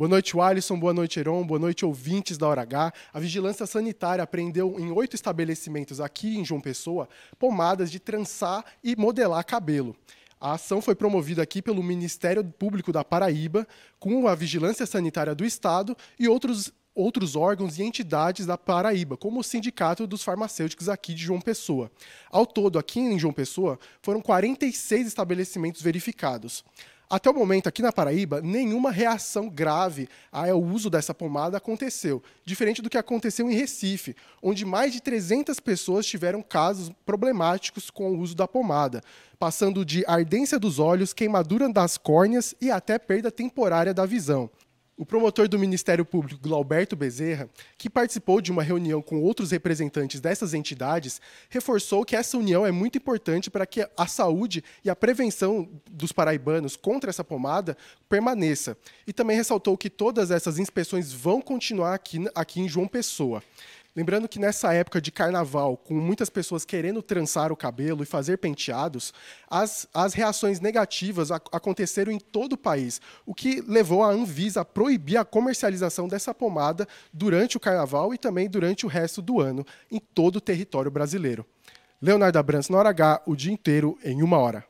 Boa noite, Alisson. Boa noite, Heron. Boa noite, ouvintes da Hora H. A Vigilância Sanitária apreendeu em oito estabelecimentos aqui em João Pessoa pomadas de trançar e modelar cabelo. A ação foi promovida aqui pelo Ministério Público da Paraíba, com a Vigilância Sanitária do Estado e outros outros órgãos e entidades da Paraíba, como o Sindicato dos Farmacêuticos aqui de João Pessoa. Ao todo, aqui em João Pessoa, foram 46 estabelecimentos verificados. Até o momento, aqui na Paraíba, nenhuma reação grave ao uso dessa pomada aconteceu, diferente do que aconteceu em Recife, onde mais de 300 pessoas tiveram casos problemáticos com o uso da pomada, passando de ardência dos olhos, queimadura das córneas e até perda temporária da visão. O promotor do Ministério Público, Glauberto Bezerra, que participou de uma reunião com outros representantes dessas entidades, reforçou que essa união é muito importante para que a saúde e a prevenção dos paraibanos contra essa pomada permaneça. E também ressaltou que todas essas inspeções vão continuar aqui, aqui em João Pessoa. Lembrando que nessa época de carnaval, com muitas pessoas querendo trançar o cabelo e fazer penteados, as, as reações negativas aconteceram em todo o país, o que levou a Anvisa a proibir a comercialização dessa pomada durante o carnaval e também durante o resto do ano em todo o território brasileiro. Leonardo Abrantes, na hora H, o dia inteiro em uma hora.